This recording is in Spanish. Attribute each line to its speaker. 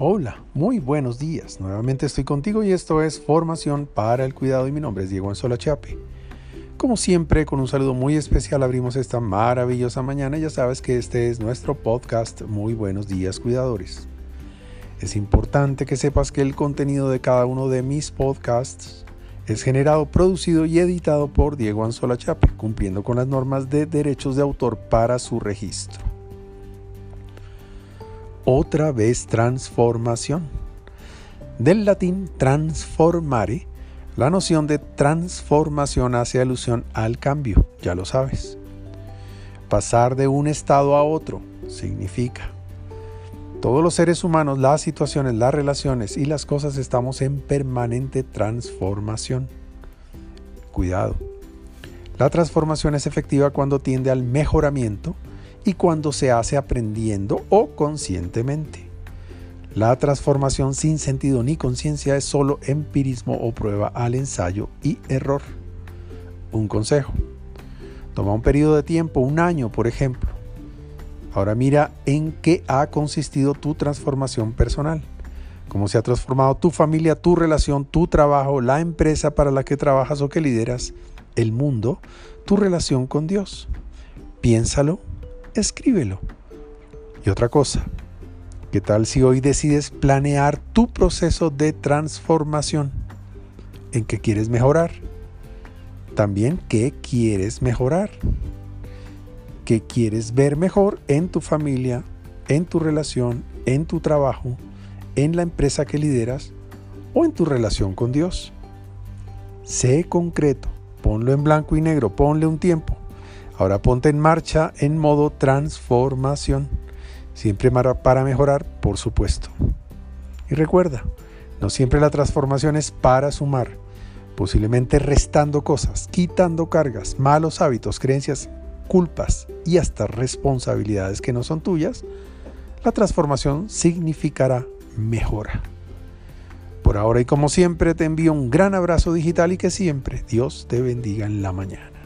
Speaker 1: Hola, muy buenos días. Nuevamente estoy contigo y esto es Formación para el Cuidado y mi nombre es Diego Anzola Chape. Como siempre, con un saludo muy especial abrimos esta maravillosa mañana. Ya sabes que este es nuestro podcast Muy buenos días cuidadores. Es importante que sepas que el contenido de cada uno de mis podcasts es generado, producido y editado por Diego Anzola Chape, cumpliendo con las normas de derechos de autor para su registro otra vez transformación. Del latín transformare, la noción de transformación hace alusión al cambio, ya lo sabes. Pasar de un estado a otro significa. Todos los seres humanos, las situaciones, las relaciones y las cosas estamos en permanente transformación. Cuidado. La transformación es efectiva cuando tiende al mejoramiento y cuando se hace aprendiendo o conscientemente. La transformación sin sentido ni conciencia es solo empirismo o prueba al ensayo y error. Un consejo. Toma un periodo de tiempo, un año por ejemplo. Ahora mira en qué ha consistido tu transformación personal. Cómo se ha transformado tu familia, tu relación, tu trabajo, la empresa para la que trabajas o que lideras, el mundo, tu relación con Dios. Piénsalo escríbelo. Y otra cosa, ¿qué tal si hoy decides planear tu proceso de transformación? ¿En qué quieres mejorar? También, ¿qué quieres mejorar? ¿Qué quieres ver mejor en tu familia, en tu relación, en tu trabajo, en la empresa que lideras o en tu relación con Dios? Sé concreto, ponlo en blanco y negro, ponle un tiempo. Ahora ponte en marcha en modo transformación. Siempre para mejorar, por supuesto. Y recuerda, no siempre la transformación es para sumar, posiblemente restando cosas, quitando cargas, malos hábitos, creencias, culpas y hasta responsabilidades que no son tuyas, la transformación significará mejora. Por ahora y como siempre te envío un gran abrazo digital y que siempre Dios te bendiga en la mañana.